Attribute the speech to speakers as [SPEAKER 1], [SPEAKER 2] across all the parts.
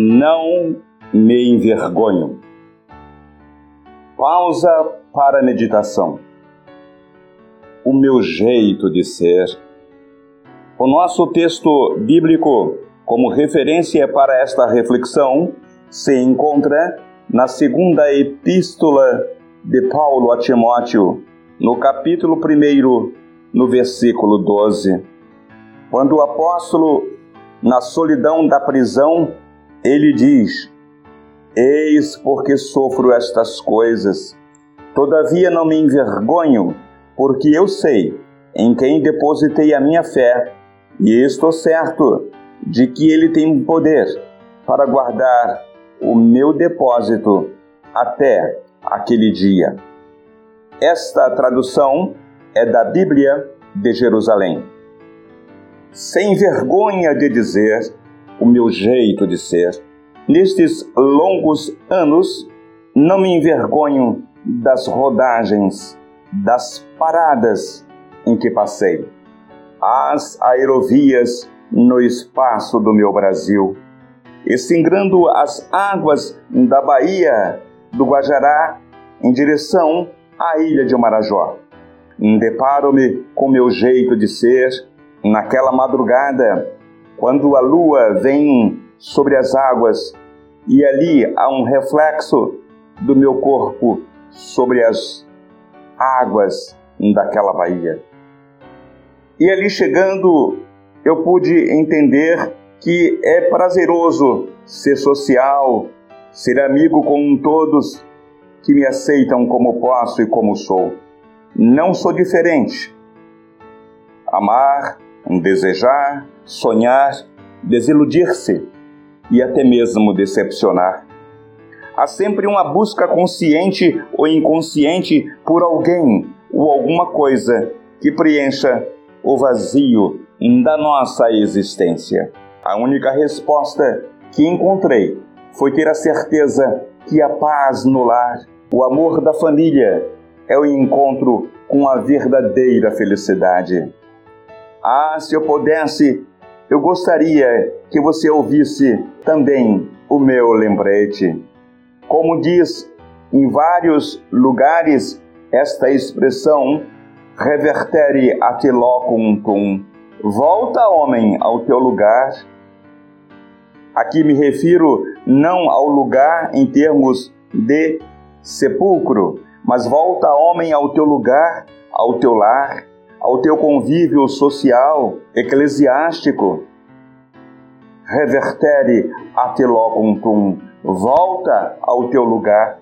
[SPEAKER 1] não me envergonho. Pausa para a meditação. O meu jeito de ser. O nosso texto bíblico, como referência para esta reflexão, se encontra na segunda epístola de Paulo a Timóteo, no capítulo 1, no versículo 12. Quando o apóstolo, na solidão da prisão, ele diz: Eis porque sofro estas coisas. Todavia não me envergonho, porque eu sei em quem depositei a minha fé, e estou certo de que ele tem poder para guardar o meu depósito até aquele dia. Esta tradução é da Bíblia de Jerusalém. Sem vergonha de dizer o meu jeito de ser, nestes longos anos não me envergonho das rodagens, das paradas em que passei, as aerovias no espaço do meu Brasil, e singrando as águas da Baía do Guajará em direção à ilha de Marajó. Deparo-me com meu jeito de ser naquela madrugada, quando a lua vem sobre as águas e ali há um reflexo do meu corpo sobre as águas daquela baía. E ali chegando, eu pude entender que é prazeroso ser social, ser amigo com todos que me aceitam como posso e como sou. Não sou diferente. Amar, desejar, sonhar, desiludir-se e até mesmo decepcionar. Há sempre uma busca consciente ou inconsciente por alguém ou alguma coisa que preencha o vazio da nossa existência. A única resposta que encontrei foi ter a certeza que a paz no lar, o amor da família, é o encontro com a verdadeira felicidade. Ah, se eu pudesse, eu gostaria que você ouvisse também o meu lembrete. Como diz em vários lugares esta expressão, revertere a te locum Volta, homem, ao teu lugar. Aqui me refiro não ao lugar em termos de sepulcro, mas volta, homem, ao teu lugar, ao teu lar, ao teu convívio social, eclesiástico. Revertere a te locum volta ao teu lugar.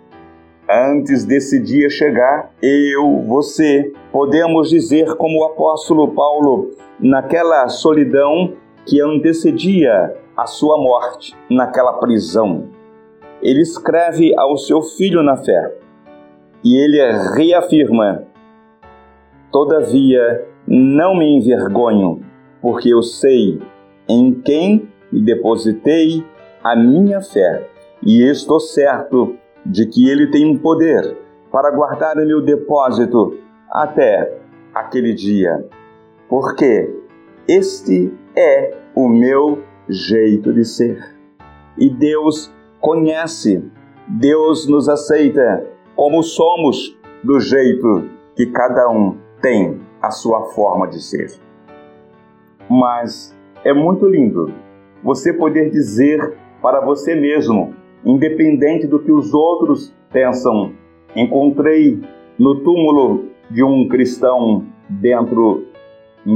[SPEAKER 1] Antes desse dia chegar, eu, você, podemos dizer como o apóstolo Paulo, naquela solidão que antecedia a sua morte naquela prisão. Ele escreve ao seu filho na fé e ele reafirma: Todavia, não me envergonho, porque eu sei em quem depositei a minha fé e estou certo de que ele tem um poder para guardar o meu depósito até aquele dia. Porque este é o meu jeito de ser. E Deus conhece, Deus nos aceita como somos, do jeito que cada um tem a sua forma de ser. Mas é muito lindo você poder dizer para você mesmo, independente do que os outros pensam, encontrei no túmulo de um cristão dentro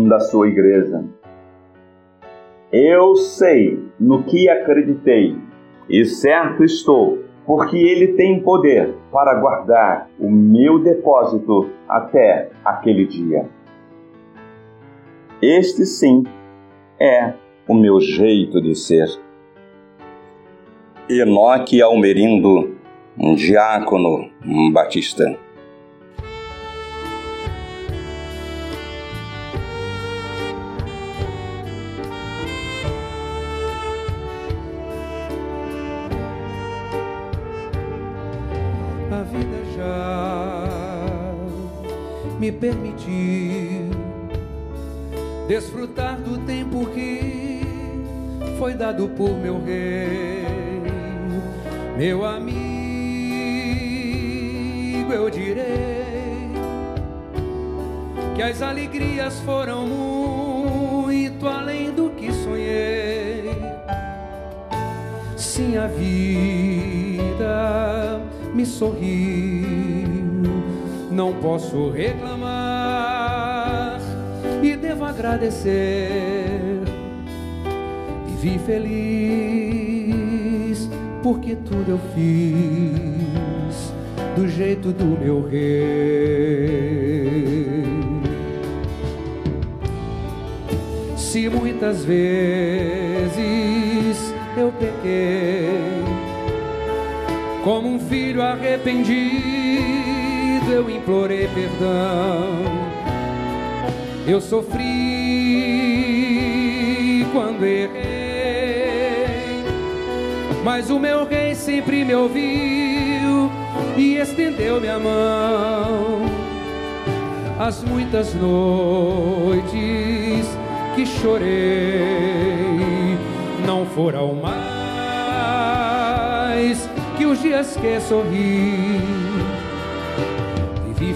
[SPEAKER 1] da sua igreja. Eu sei no que acreditei, e certo estou, porque Ele tem poder para guardar o meu depósito até aquele dia. Este sim é o meu jeito de ser. Enoque Almerindo, um diácono batista.
[SPEAKER 2] Me permitir desfrutar do tempo que foi dado por meu rei. Meu amigo, eu direi que as alegrias foram muito além do que sonhei. Sim, a vida me sorriu, não posso reclamar e devo agradecer. Vivi feliz porque tudo eu fiz do jeito do meu rei. Se muitas vezes eu pequei, como um filho arrependido, eu implorei perdão. Eu sofri quando errei mas o meu rei sempre me ouviu e estendeu minha mão. As muitas noites que chorei não foram mais que os dias que sorri.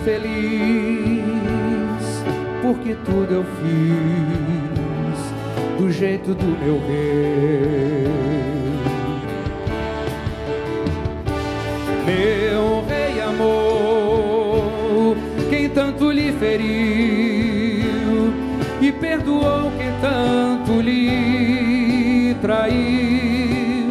[SPEAKER 2] Feliz porque tudo eu fiz do jeito do meu rei. meu rei amor, quem tanto lhe feriu e perdoou quem tanto lhe traiu.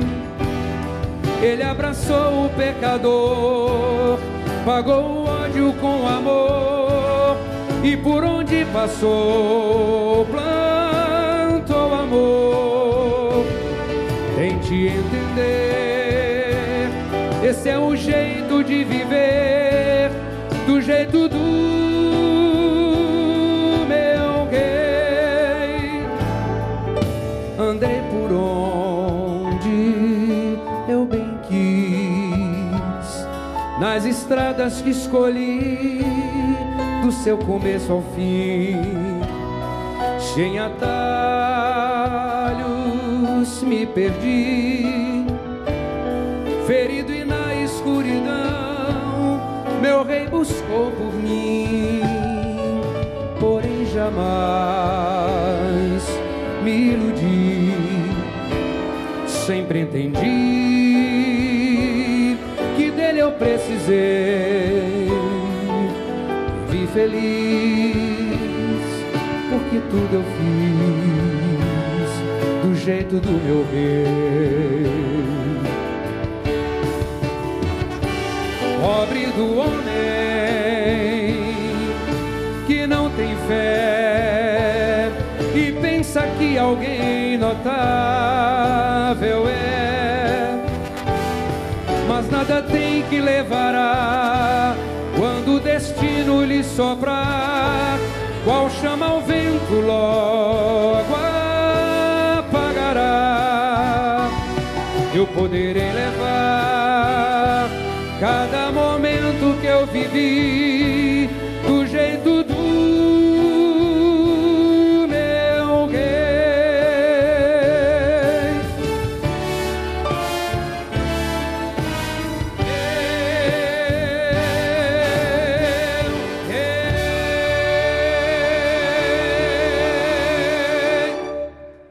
[SPEAKER 2] Ele abraçou o pecador, pagou o ódio com amor e por onde passou plantou amor. Tente entender esse é o jeito de viver, nas estradas que escolhi, do seu começo ao fim. Sem atalhos me perdi, ferido e escuridão, meu rei buscou por mim, porém jamais me iludi. Sempre entendi eu precisei. Vi feliz porque tudo eu fiz do jeito do meu rei. pobre do homem que não tem fé e pensa que alguém notável é, mas nada tem levará quando o destino lhe soprar, qual chama o vento logo apagará. Eu poderei levar cada momento que eu vivi